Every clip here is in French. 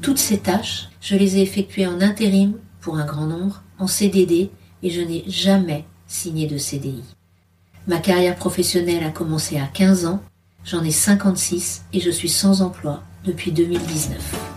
Toutes ces tâches, je les ai effectuées en intérim pour un grand nombre, en CDD, et je n'ai jamais signé de CDI. Ma carrière professionnelle a commencé à 15 ans, j'en ai 56 et je suis sans emploi depuis 2019.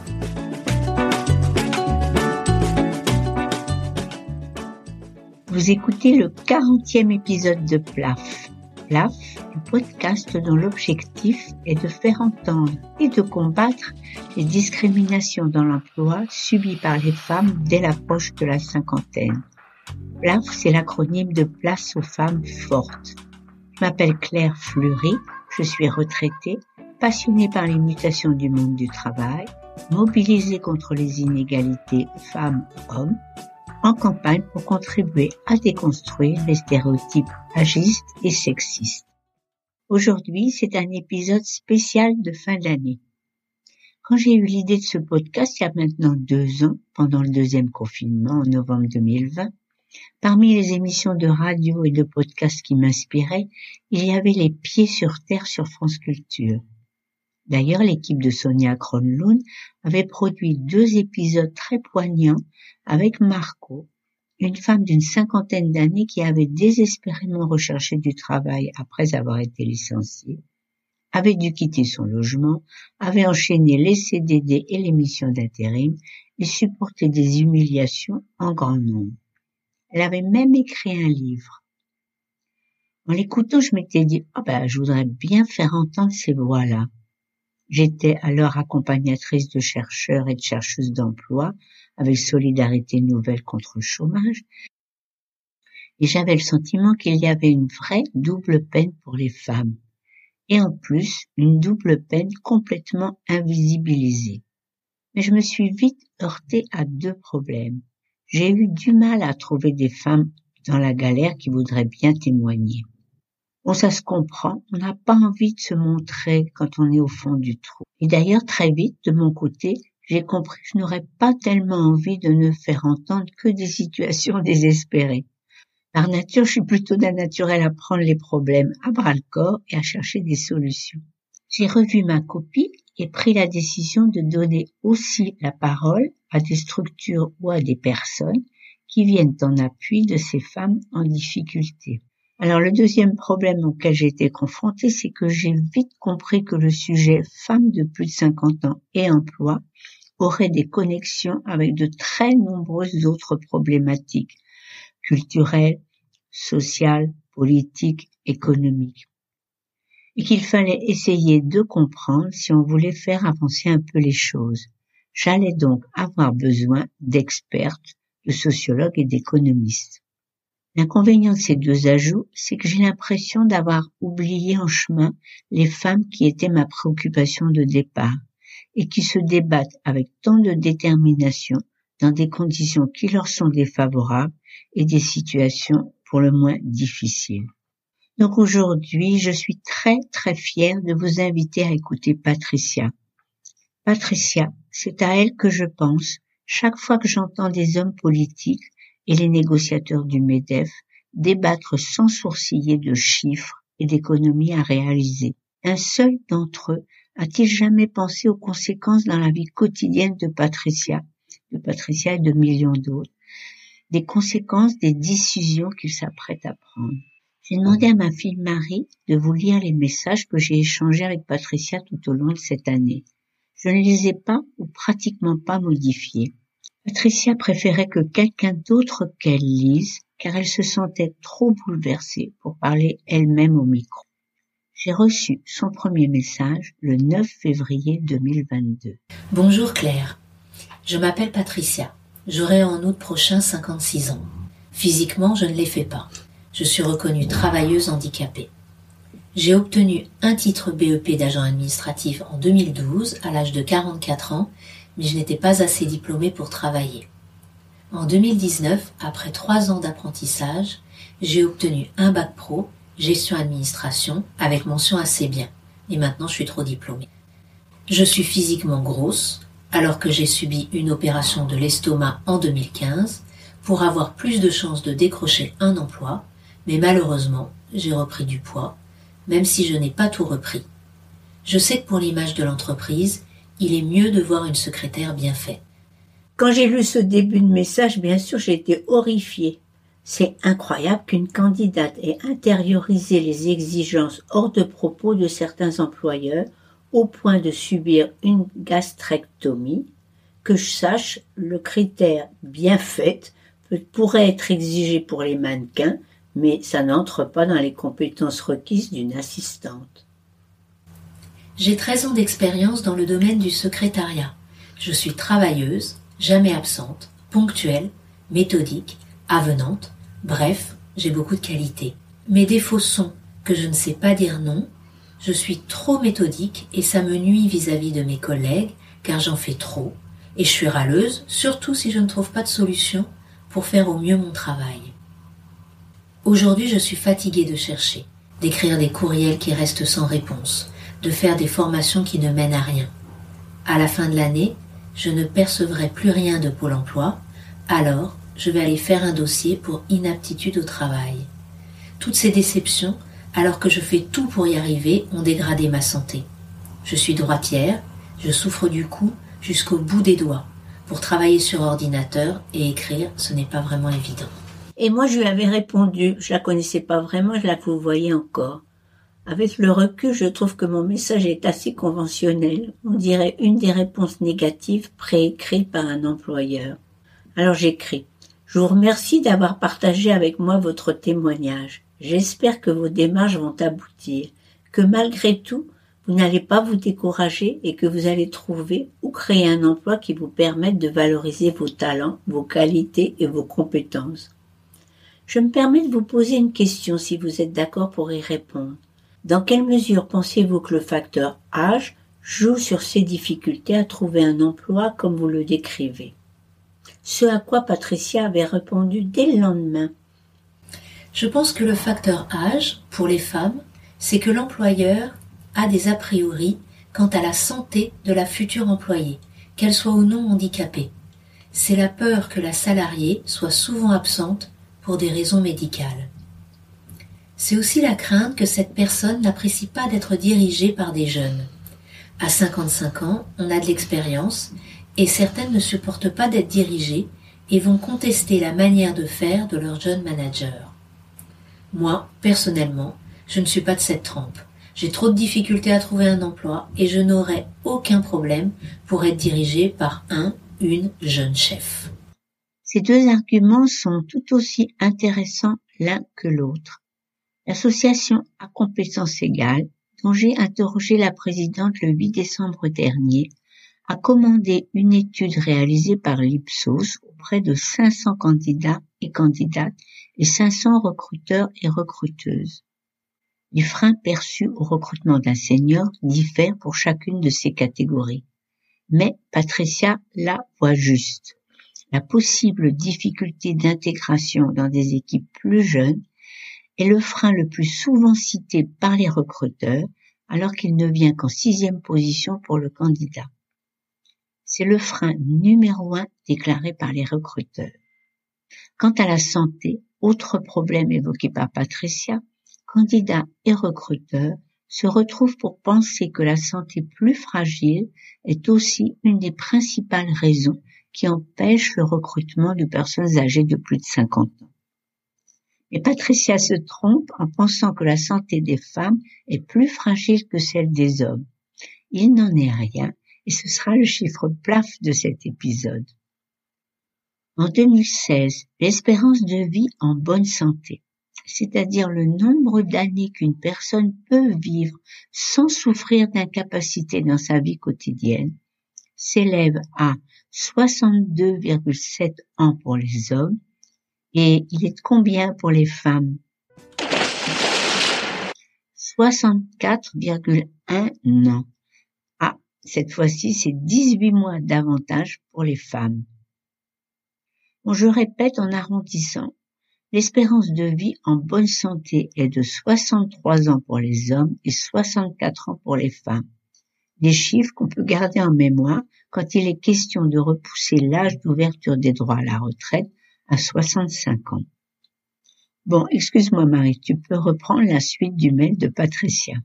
Vous écoutez le 40e épisode de PLAF. PLAF, un podcast dont l'objectif est de faire entendre et de combattre les discriminations dans l'emploi subies par les femmes dès l'approche de la cinquantaine. PLAF, c'est l'acronyme de Place aux femmes fortes. Je m'appelle Claire Fleury, je suis retraitée, passionnée par les mutations du monde du travail, mobilisée contre les inégalités femmes-hommes en campagne pour contribuer à déconstruire les stéréotypes agistes et sexistes. Aujourd'hui, c'est un épisode spécial de fin d'année. Quand j'ai eu l'idée de ce podcast il y a maintenant deux ans, pendant le deuxième confinement en novembre 2020, parmi les émissions de radio et de podcast qui m'inspiraient, il y avait Les Pieds sur Terre sur France Culture. D'ailleurs, l'équipe de Sonia Kronlund avait produit deux épisodes très poignants avec Marco, une femme d'une cinquantaine d'années qui avait désespérément recherché du travail après avoir été licenciée, avait dû quitter son logement, avait enchaîné les CDD et les missions d'intérim et supporté des humiliations en grand nombre. Elle avait même écrit un livre. En l'écoutant, je m'étais dit, ah ben, je voudrais bien faire entendre ces voix-là. J'étais alors accompagnatrice de chercheurs et de chercheuses d'emploi avec Solidarité Nouvelle contre le chômage. Et j'avais le sentiment qu'il y avait une vraie double peine pour les femmes. Et en plus, une double peine complètement invisibilisée. Mais je me suis vite heurtée à deux problèmes. J'ai eu du mal à trouver des femmes dans la galère qui voudraient bien témoigner. Bon, ça se comprend. On n'a pas envie de se montrer quand on est au fond du trou. Et d'ailleurs, très vite, de mon côté, j'ai compris que je n'aurais pas tellement envie de ne faire entendre que des situations désespérées. Par nature, je suis plutôt d'un naturel à prendre les problèmes à bras le corps et à chercher des solutions. J'ai revu ma copie et pris la décision de donner aussi la parole à des structures ou à des personnes qui viennent en appui de ces femmes en difficulté. Alors le deuxième problème auquel j'ai été confrontée, c'est que j'ai vite compris que le sujet femmes de plus de 50 ans et emploi aurait des connexions avec de très nombreuses autres problématiques culturelles, sociales, politiques, économiques. Et qu'il fallait essayer de comprendre si on voulait faire avancer un peu les choses. J'allais donc avoir besoin d'expertes, de sociologues et d'économistes. L'inconvénient de ces deux ajouts, c'est que j'ai l'impression d'avoir oublié en chemin les femmes qui étaient ma préoccupation de départ et qui se débattent avec tant de détermination dans des conditions qui leur sont défavorables et des situations pour le moins difficiles. Donc aujourd'hui, je suis très très fière de vous inviter à écouter Patricia. Patricia, c'est à elle que je pense chaque fois que j'entends des hommes politiques et les négociateurs du MEDEF débattre sans sourciller de chiffres et d'économies à réaliser. Un seul d'entre eux a-t-il jamais pensé aux conséquences dans la vie quotidienne de Patricia, de Patricia et de millions d'autres, des conséquences des décisions qu'il s'apprête à prendre. J'ai demandé à ma fille Marie de vous lire les messages que j'ai échangés avec Patricia tout au long de cette année. Je ne les ai pas ou pratiquement pas modifiés. Patricia préférait que quelqu'un d'autre qu'elle lise, car elle se sentait trop bouleversée pour parler elle-même au micro. J'ai reçu son premier message le 9 février 2022. Bonjour Claire, je m'appelle Patricia. J'aurai en août prochain 56 ans. Physiquement, je ne les fais pas. Je suis reconnue travailleuse handicapée. J'ai obtenu un titre BEP d'agent administratif en 2012 à l'âge de 44 ans mais je n'étais pas assez diplômée pour travailler. En 2019, après trois ans d'apprentissage, j'ai obtenu un bac pro, gestion administration, avec mention assez bien. Et maintenant, je suis trop diplômée. Je suis physiquement grosse, alors que j'ai subi une opération de l'estomac en 2015 pour avoir plus de chances de décrocher un emploi, mais malheureusement, j'ai repris du poids, même si je n'ai pas tout repris. Je sais que pour l'image de l'entreprise, il est mieux de voir une secrétaire bien faite. Quand j'ai lu ce début de message, bien sûr, j'ai été horrifiée. C'est incroyable qu'une candidate ait intériorisé les exigences hors de propos de certains employeurs au point de subir une gastrectomie. Que je sache, le critère bien fait pourrait être exigé pour les mannequins, mais ça n'entre pas dans les compétences requises d'une assistante. J'ai 13 ans d'expérience dans le domaine du secrétariat. Je suis travailleuse, jamais absente, ponctuelle, méthodique, avenante, bref, j'ai beaucoup de qualités. Mes défauts sont que je ne sais pas dire non, je suis trop méthodique et ça me nuit vis-à-vis de mes collègues car j'en fais trop, et je suis râleuse, surtout si je ne trouve pas de solution pour faire au mieux mon travail. Aujourd'hui, je suis fatiguée de chercher, d'écrire des courriels qui restent sans réponse, de faire des formations qui ne mènent à rien. À la fin de l'année, je ne percevrai plus rien de Pôle emploi, alors je vais aller faire un dossier pour inaptitude au travail. Toutes ces déceptions, alors que je fais tout pour y arriver, ont dégradé ma santé. Je suis droitière, je souffre du cou jusqu'au bout des doigts. Pour travailler sur ordinateur et écrire, ce n'est pas vraiment évident. Et moi, je lui avais répondu, je la connaissais pas vraiment, je la voyez encore. Avec le recul, je trouve que mon message est assez conventionnel. On dirait une des réponses négatives préécrites par un employeur. Alors j'écris. Je vous remercie d'avoir partagé avec moi votre témoignage. J'espère que vos démarches vont aboutir, que malgré tout, vous n'allez pas vous décourager et que vous allez trouver ou créer un emploi qui vous permette de valoriser vos talents, vos qualités et vos compétences. Je me permets de vous poser une question si vous êtes d'accord pour y répondre. Dans quelle mesure pensez-vous que le facteur âge joue sur ces difficultés à trouver un emploi comme vous le décrivez? Ce à quoi Patricia avait répondu dès le lendemain. Je pense que le facteur âge, pour les femmes, c'est que l'employeur a des a priori quant à la santé de la future employée, qu'elle soit ou non handicapée. C'est la peur que la salariée soit souvent absente pour des raisons médicales. C'est aussi la crainte que cette personne n'apprécie pas d'être dirigée par des jeunes. À 55 ans, on a de l'expérience et certaines ne supportent pas d'être dirigées et vont contester la manière de faire de leur jeune manager. Moi, personnellement, je ne suis pas de cette trempe. J'ai trop de difficultés à trouver un emploi et je n'aurai aucun problème pour être dirigée par un, une jeune chef. Ces deux arguments sont tout aussi intéressants l'un que l'autre. L'association à compétences égales, dont j'ai interrogé la présidente le 8 décembre dernier, a commandé une étude réalisée par l'Ipsos auprès de 500 candidats et candidates et 500 recruteurs et recruteuses. Les freins perçus au recrutement d'un senior diffèrent pour chacune de ces catégories. Mais Patricia la voit juste. La possible difficulté d'intégration dans des équipes plus jeunes est le frein le plus souvent cité par les recruteurs alors qu'il ne vient qu'en sixième position pour le candidat. C'est le frein numéro un déclaré par les recruteurs. Quant à la santé, autre problème évoqué par Patricia, candidats et recruteurs se retrouvent pour penser que la santé plus fragile est aussi une des principales raisons qui empêchent le recrutement de personnes âgées de plus de 50 ans. Et Patricia se trompe en pensant que la santé des femmes est plus fragile que celle des hommes. Il n'en est rien et ce sera le chiffre plaf de cet épisode. En 2016, l'espérance de vie en bonne santé, c'est-à-dire le nombre d'années qu'une personne peut vivre sans souffrir d'incapacité dans sa vie quotidienne, s'élève à 62,7 ans pour les hommes et il est combien pour les femmes? 64,1 ans. Ah, cette fois-ci, c'est 18 mois davantage pour les femmes. Je répète en arrondissant, l'espérance de vie en bonne santé est de 63 ans pour les hommes et 64 ans pour les femmes. Des chiffres qu'on peut garder en mémoire quand il est question de repousser l'âge d'ouverture des droits à la retraite à 65 ans. Bon, excuse-moi Marie, tu peux reprendre la suite du mail de Patricia.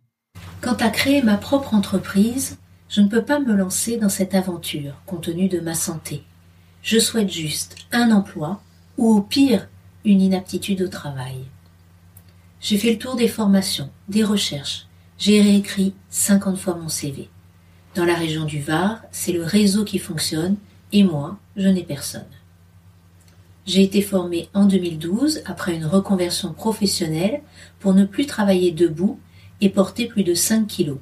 Quant à créer ma propre entreprise, je ne peux pas me lancer dans cette aventure compte tenu de ma santé. Je souhaite juste un emploi ou au pire une inaptitude au travail. J'ai fait le tour des formations, des recherches. J'ai réécrit 50 fois mon CV. Dans la région du Var, c'est le réseau qui fonctionne et moi, je n'ai personne. J'ai été formée en 2012 après une reconversion professionnelle pour ne plus travailler debout et porter plus de 5 kilos.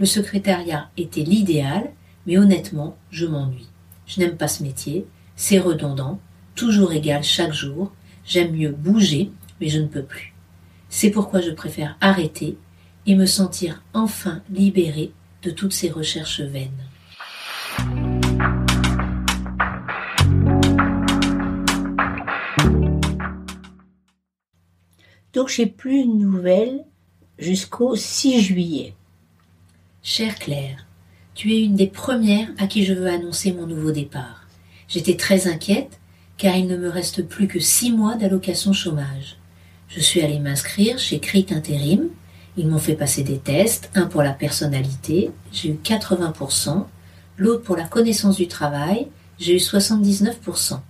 Le secrétariat était l'idéal, mais honnêtement, je m'ennuie. Je n'aime pas ce métier, c'est redondant, toujours égal chaque jour, j'aime mieux bouger, mais je ne peux plus. C'est pourquoi je préfère arrêter et me sentir enfin libérée de toutes ces recherches vaines. Donc j'ai plus de nouvelles jusqu'au 6 juillet. Chère Claire, tu es une des premières à qui je veux annoncer mon nouveau départ. J'étais très inquiète car il ne me reste plus que six mois d'allocation chômage. Je suis allée m'inscrire chez CRIT Intérim. Ils m'ont fait passer des tests, un pour la personnalité, j'ai eu 80%, l'autre pour la connaissance du travail, j'ai eu 79%.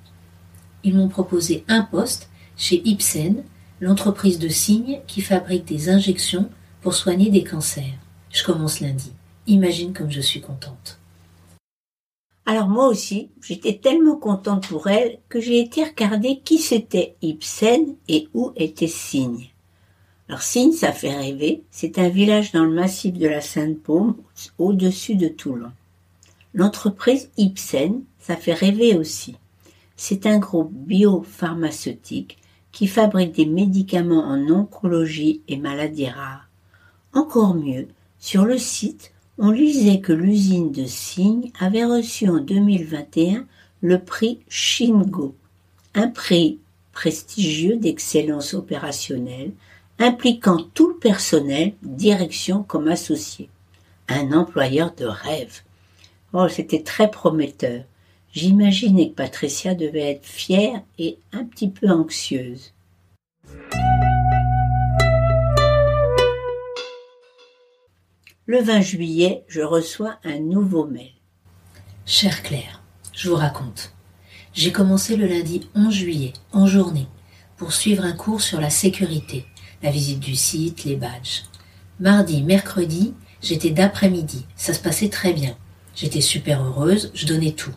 Ils m'ont proposé un poste chez Ipsen, l'entreprise de signes qui fabrique des injections pour soigner des cancers. Je commence lundi. Imagine comme je suis contente. Alors moi aussi, j'étais tellement contente pour elle que j'ai été regarder qui c'était Ibsen et où était Signe. Alors Signe, ça fait rêver, c'est un village dans le massif de la Sainte-Paume, au-dessus de Toulon. L'entreprise Ibsen, ça fait rêver aussi. C'est un groupe biopharmaceutique qui fabrique des médicaments en oncologie et maladies rares. Encore mieux, sur le site, on lisait que l'usine de Signe avait reçu en 2021 le prix Shingo, un prix prestigieux d'excellence opérationnelle impliquant tout le personnel, direction comme associé. Un employeur de rêve. Oh, c'était très prometteur. J'imaginais que Patricia devait être fière et un petit peu anxieuse. Le 20 juillet, je reçois un nouveau mail. Chère Claire, je vous raconte. J'ai commencé le lundi 11 juillet, en journée, pour suivre un cours sur la sécurité, la visite du site, les badges. Mardi, mercredi, j'étais d'après-midi. Ça se passait très bien. J'étais super heureuse, je donnais tout.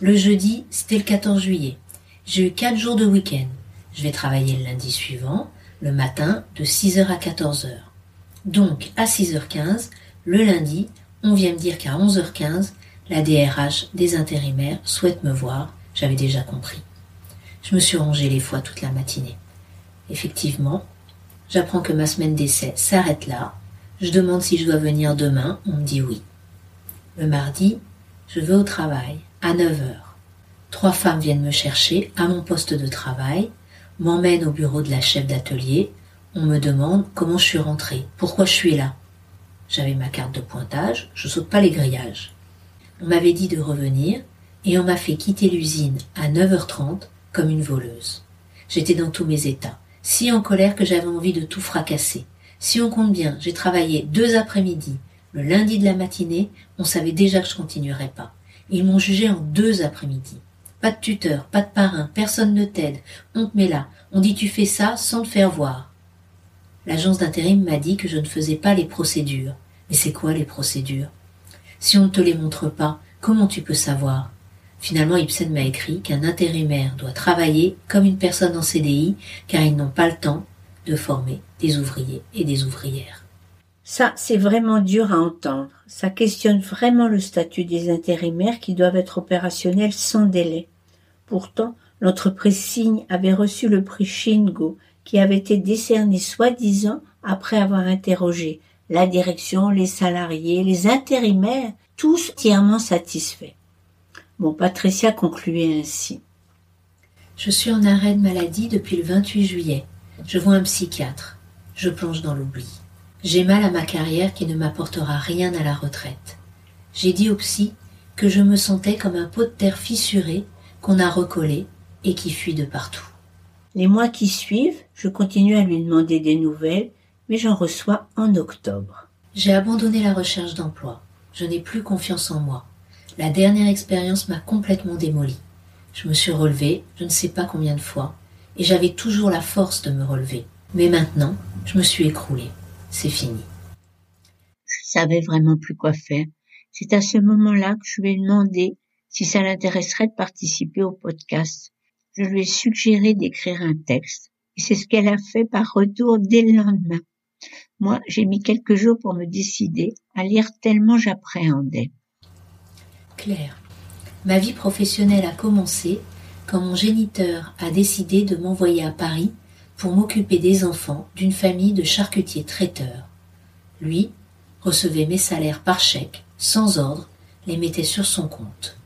Le jeudi, c'était le 14 juillet. J'ai eu quatre jours de week-end. Je vais travailler le lundi suivant, le matin, de 6h à 14h. Donc, à 6h15, le lundi, on vient me dire qu'à 11h15, la DRH des intérimaires souhaite me voir. J'avais déjà compris. Je me suis rangé les fois toute la matinée. Effectivement, j'apprends que ma semaine d'essai s'arrête là. Je demande si je dois venir demain. On me dit oui. Le mardi, je vais au travail à 9h. Trois femmes viennent me chercher à mon poste de travail, m'emmènent au bureau de la chef d'atelier, on me demande comment je suis rentrée, pourquoi je suis là. J'avais ma carte de pointage, je saute pas les grillages. On m'avait dit de revenir et on m'a fait quitter l'usine à 9h30 comme une voleuse. J'étais dans tous mes états, si en colère que j'avais envie de tout fracasser. Si on compte bien, j'ai travaillé deux après-midi. Le lundi de la matinée, on savait déjà que je continuerais pas. Ils m'ont jugé en deux après-midi. Pas de tuteur, pas de parrain, personne ne t'aide. On te met là. On dit tu fais ça sans te faire voir. L'agence d'intérim m'a dit que je ne faisais pas les procédures. Mais c'est quoi les procédures? Si on ne te les montre pas, comment tu peux savoir? Finalement, Ibsen m'a écrit qu'un intérimaire doit travailler comme une personne en CDI car ils n'ont pas le temps de former des ouvriers et des ouvrières. Ça, c'est vraiment dur à entendre. Ça questionne vraiment le statut des intérimaires qui doivent être opérationnels sans délai. Pourtant, l'entreprise Signe avait reçu le prix Shingo qui avait été décerné soi-disant après avoir interrogé la direction, les salariés, les intérimaires, tous entièrement satisfaits. Bon, Patricia concluait ainsi. Je suis en arrêt de maladie depuis le 28 juillet. Je vois un psychiatre. Je plonge dans l'oubli. J'ai mal à ma carrière qui ne m'apportera rien à la retraite. J'ai dit au psy que je me sentais comme un pot de terre fissuré qu'on a recollé et qui fuit de partout. Les mois qui suivent, je continue à lui demander des nouvelles, mais j'en reçois en octobre. J'ai abandonné la recherche d'emploi. Je n'ai plus confiance en moi. La dernière expérience m'a complètement démolie. Je me suis relevée, je ne sais pas combien de fois, et j'avais toujours la force de me relever. Mais maintenant, je me suis écroulée. C'est fini. Je savais vraiment plus quoi faire. C'est à ce moment-là que je lui ai demandé si ça l'intéresserait de participer au podcast. Je lui ai suggéré d'écrire un texte, et c'est ce qu'elle a fait par retour dès le lendemain. Moi, j'ai mis quelques jours pour me décider à lire tellement j'appréhendais. Claire, ma vie professionnelle a commencé quand mon géniteur a décidé de m'envoyer à Paris pour m'occuper des enfants d'une famille de charcutiers traiteurs. Lui recevait mes salaires par chèque, sans ordre, les mettait sur son compte.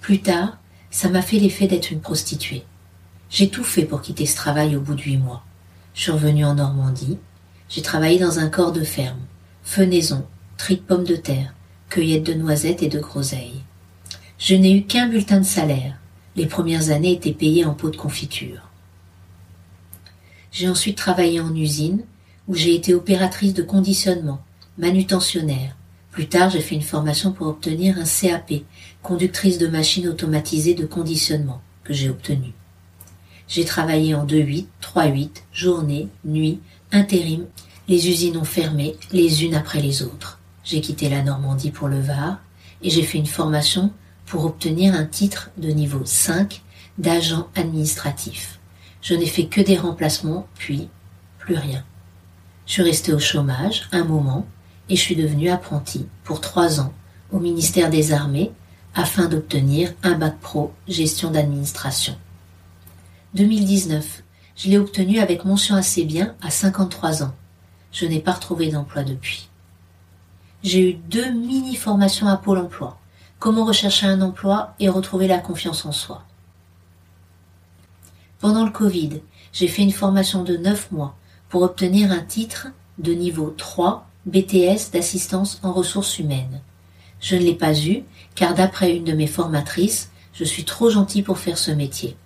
Plus tard, ça m'a fait l'effet d'être une prostituée. J'ai tout fait pour quitter ce travail au bout de huit mois. Je suis revenue en Normandie, j'ai travaillé dans un corps de ferme, fenaison, tri de pommes de terre, cueillette de noisettes et de groseilles. Je n'ai eu qu'un bulletin de salaire. Les premières années étaient payées en pot de confiture. J'ai ensuite travaillé en usine, où j'ai été opératrice de conditionnement, manutentionnaire. Plus tard, j'ai fait une formation pour obtenir un CAP, conductrice de machines automatisées de conditionnement, que j'ai obtenu. J'ai travaillé en 2-8, 3-8, journée, nuit, intérim. Les usines ont fermé, les unes après les autres. J'ai quitté la Normandie pour le Var et j'ai fait une formation pour obtenir un titre de niveau 5 d'agent administratif. Je n'ai fait que des remplacements, puis plus rien. Je suis resté au chômage un moment et je suis devenu apprenti pour trois ans au ministère des Armées afin d'obtenir un bac pro gestion d'administration. 2019, je l'ai obtenu avec mention assez bien à 53 ans. Je n'ai pas retrouvé d'emploi depuis. J'ai eu deux mini-formations à Pôle emploi. Comment rechercher un emploi et retrouver la confiance en soi? Pendant le Covid, j'ai fait une formation de 9 mois pour obtenir un titre de niveau 3 BTS d'assistance en ressources humaines. Je ne l'ai pas eu car d'après une de mes formatrices, je suis trop gentil pour faire ce métier.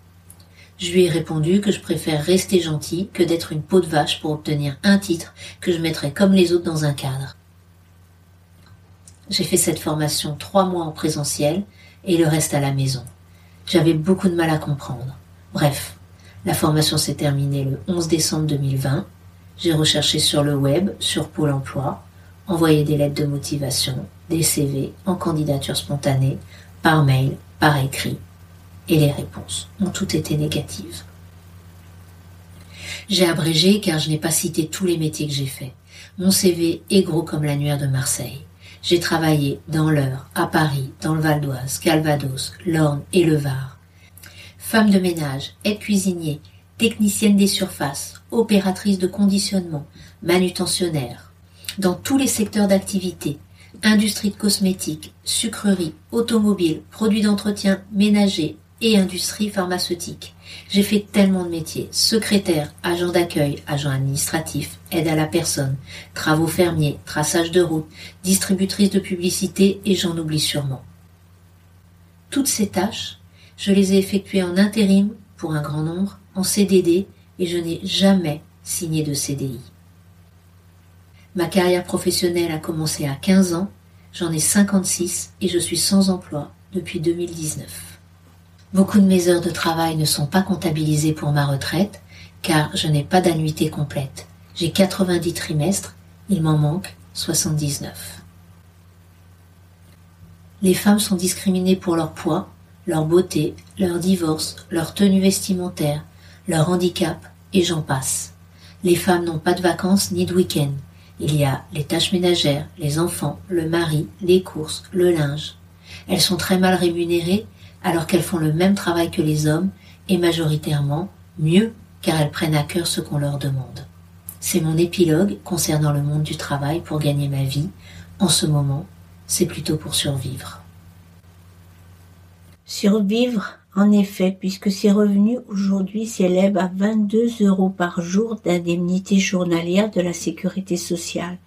Je lui ai répondu que je préfère rester gentil que d'être une peau de vache pour obtenir un titre que je mettrais comme les autres dans un cadre. J'ai fait cette formation trois mois en présentiel et le reste à la maison. J'avais beaucoup de mal à comprendre. Bref, la formation s'est terminée le 11 décembre 2020. J'ai recherché sur le web, sur Pôle emploi, envoyé des lettres de motivation, des CV en candidature spontanée, par mail, par écrit, et les réponses ont toutes été négatives. J'ai abrégé car je n'ai pas cité tous les métiers que j'ai faits. Mon CV est gros comme l'annuaire de Marseille. J'ai travaillé dans l'Eure, à Paris, dans le Val d'Oise, Calvados, l'Orne et le Var. Femme de ménage, aide-cuisinier, technicienne des surfaces, opératrice de conditionnement, manutentionnaire. Dans tous les secteurs d'activité, industrie de cosmétiques, sucreries, automobiles, produits d'entretien, ménager, et industrie pharmaceutique. J'ai fait tellement de métiers. Secrétaire, agent d'accueil, agent administratif, aide à la personne, travaux fermiers, traçage de route, distributrice de publicité et j'en oublie sûrement. Toutes ces tâches, je les ai effectuées en intérim pour un grand nombre, en CDD et je n'ai jamais signé de CDI. Ma carrière professionnelle a commencé à 15 ans, j'en ai 56 et je suis sans emploi depuis 2019. Beaucoup de mes heures de travail ne sont pas comptabilisées pour ma retraite, car je n'ai pas d'annuité complète. J'ai 90 trimestres, il m'en manque 79. Les femmes sont discriminées pour leur poids, leur beauté, leur divorce, leur tenue vestimentaire, leur handicap, et j'en passe. Les femmes n'ont pas de vacances ni de week-end. Il y a les tâches ménagères, les enfants, le mari, les courses, le linge. Elles sont très mal rémunérées alors qu'elles font le même travail que les hommes et majoritairement mieux car elles prennent à cœur ce qu'on leur demande. C'est mon épilogue concernant le monde du travail pour gagner ma vie. En ce moment, c'est plutôt pour survivre. Survivre, en effet, puisque ses revenus aujourd'hui s'élèvent à 22 euros par jour d'indemnité journalière de la sécurité sociale.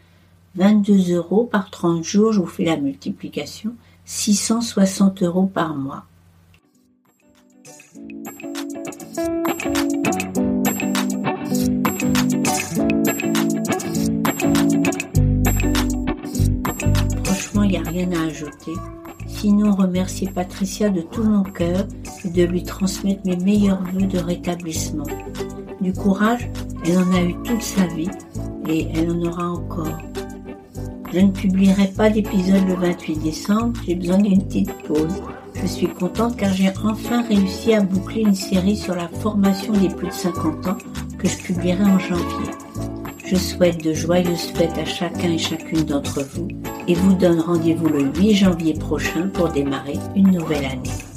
22 euros par 30 jours, je vous fais la multiplication, 660 euros par mois. il n'y a rien à ajouter. Sinon, remercier Patricia de tout mon cœur et de lui transmettre mes meilleurs vœux de rétablissement. Du courage, elle en a eu toute sa vie et elle en aura encore. Je ne publierai pas d'épisode le 28 décembre, j'ai besoin d'une petite pause. Je suis contente car j'ai enfin réussi à boucler une série sur la formation des plus de 50 ans que je publierai en janvier. Je souhaite de joyeuses fêtes à chacun et chacune d'entre vous et vous donne rendez-vous le 8 janvier prochain pour démarrer une nouvelle année.